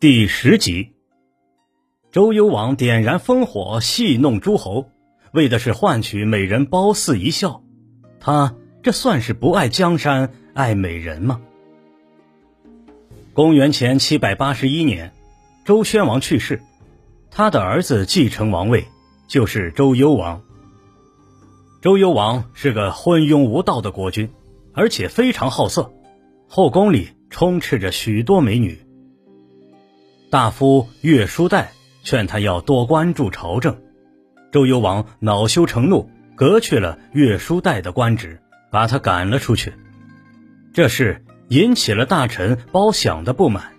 第十集，周幽王点燃烽火戏弄诸侯，为的是换取美人褒姒一笑。他这算是不爱江山爱美人吗？公元前七百八十一年，周宣王去世，他的儿子继承王位，就是周幽王。周幽王是个昏庸无道的国君，而且非常好色，后宫里充斥着许多美女。大夫岳叔岱劝他要多关注朝政，周幽王恼羞成怒，革去了岳叔岱的官职，把他赶了出去。这事引起了大臣包享的不满，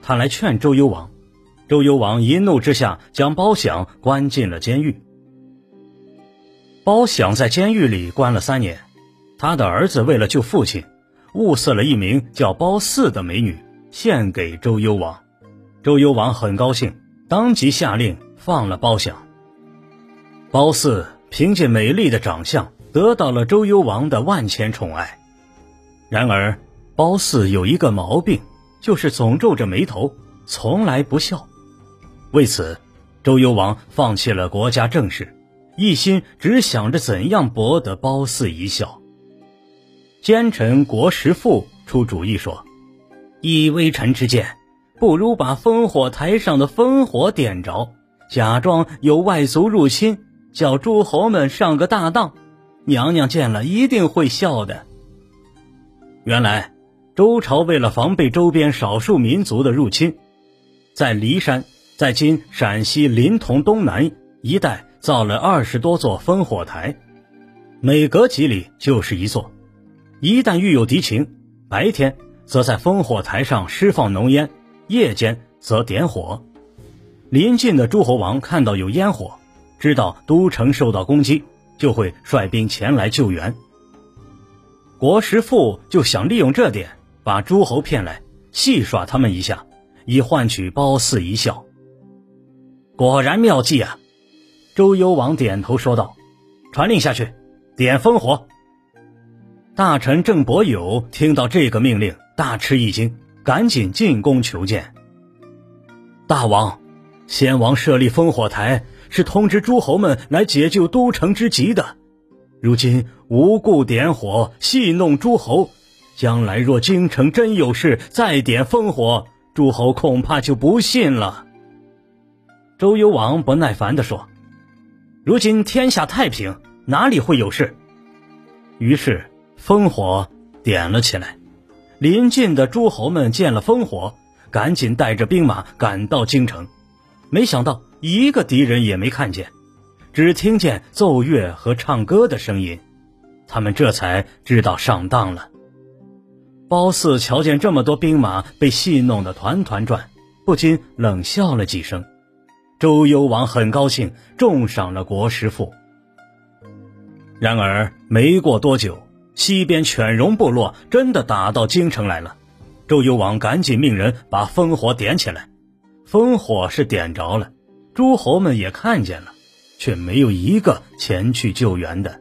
他来劝周幽王，周幽王一怒之下将包享关进了监狱。包享在监狱里关了三年，他的儿子为了救父亲，物色了一名叫褒姒的美女，献给周幽王。周幽王很高兴，当即下令放了包享。褒姒凭借美丽的长相，得到了周幽王的万千宠爱。然而，褒姒有一个毛病，就是总皱着眉头，从来不笑。为此，周幽王放弃了国家政事。一心只想着怎样博得褒姒一笑。奸臣国师父出主意说：“以微臣之见，不如把烽火台上的烽火点着，假装有外族入侵，叫诸侯们上个大当，娘娘见了一定会笑的。”原来，周朝为了防备周边少数民族的入侵，在骊山，在今陕西临潼东南一带。造了二十多座烽火台，每隔几里就是一座。一旦遇有敌情，白天则在烽火台上释放浓烟，夜间则点火。临近的诸侯王看到有烟火，知道都城受到攻击，就会率兵前来救援。国师父就想利用这点，把诸侯骗来，戏耍他们一下，以换取褒姒一笑。果然妙计啊！周幽王点头说道：“传令下去，点烽火。”大臣郑伯友听到这个命令，大吃一惊，赶紧进宫求见。大王，先王设立烽火台，是通知诸侯们来解救都城之急的。如今无故点火，戏弄诸侯，将来若京城真有事，再点烽火，诸侯恐怕就不信了。周幽王不耐烦地说。如今天下太平，哪里会有事？于是烽火点了起来。临近的诸侯们见了烽火，赶紧带着兵马赶到京城。没想到一个敌人也没看见，只听见奏乐和唱歌的声音。他们这才知道上当了。褒姒瞧见这么多兵马被戏弄得团团转，不禁冷笑了几声。周幽王很高兴，重赏了国师父。然而没过多久，西边犬戎部落真的打到京城来了。周幽王赶紧命人把烽火点起来，烽火是点着了，诸侯们也看见了，却没有一个前去救援的。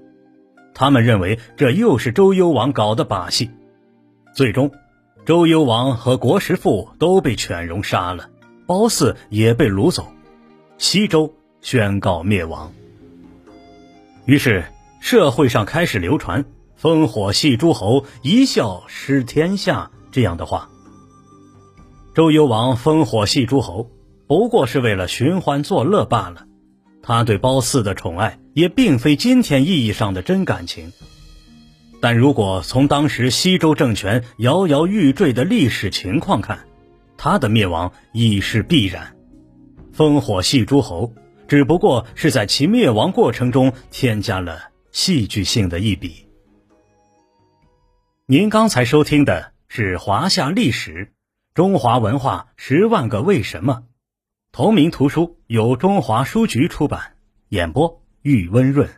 他们认为这又是周幽王搞的把戏。最终，周幽王和国师父都被犬戎杀了，褒姒也被掳走。西周宣告灭亡。于是社会上开始流传“烽火戏诸侯，一笑失天下”这样的话。周幽王烽火戏诸侯，不过是为了寻欢作乐罢了。他对褒姒的宠爱，也并非今天意义上的真感情。但如果从当时西周政权摇摇欲坠的历史情况看，他的灭亡已是必然。烽火戏诸侯，只不过是在其灭亡过程中添加了戏剧性的一笔。您刚才收听的是华夏历史中华文化十万个为什么，同名图书由中华书局出版，演播玉温润。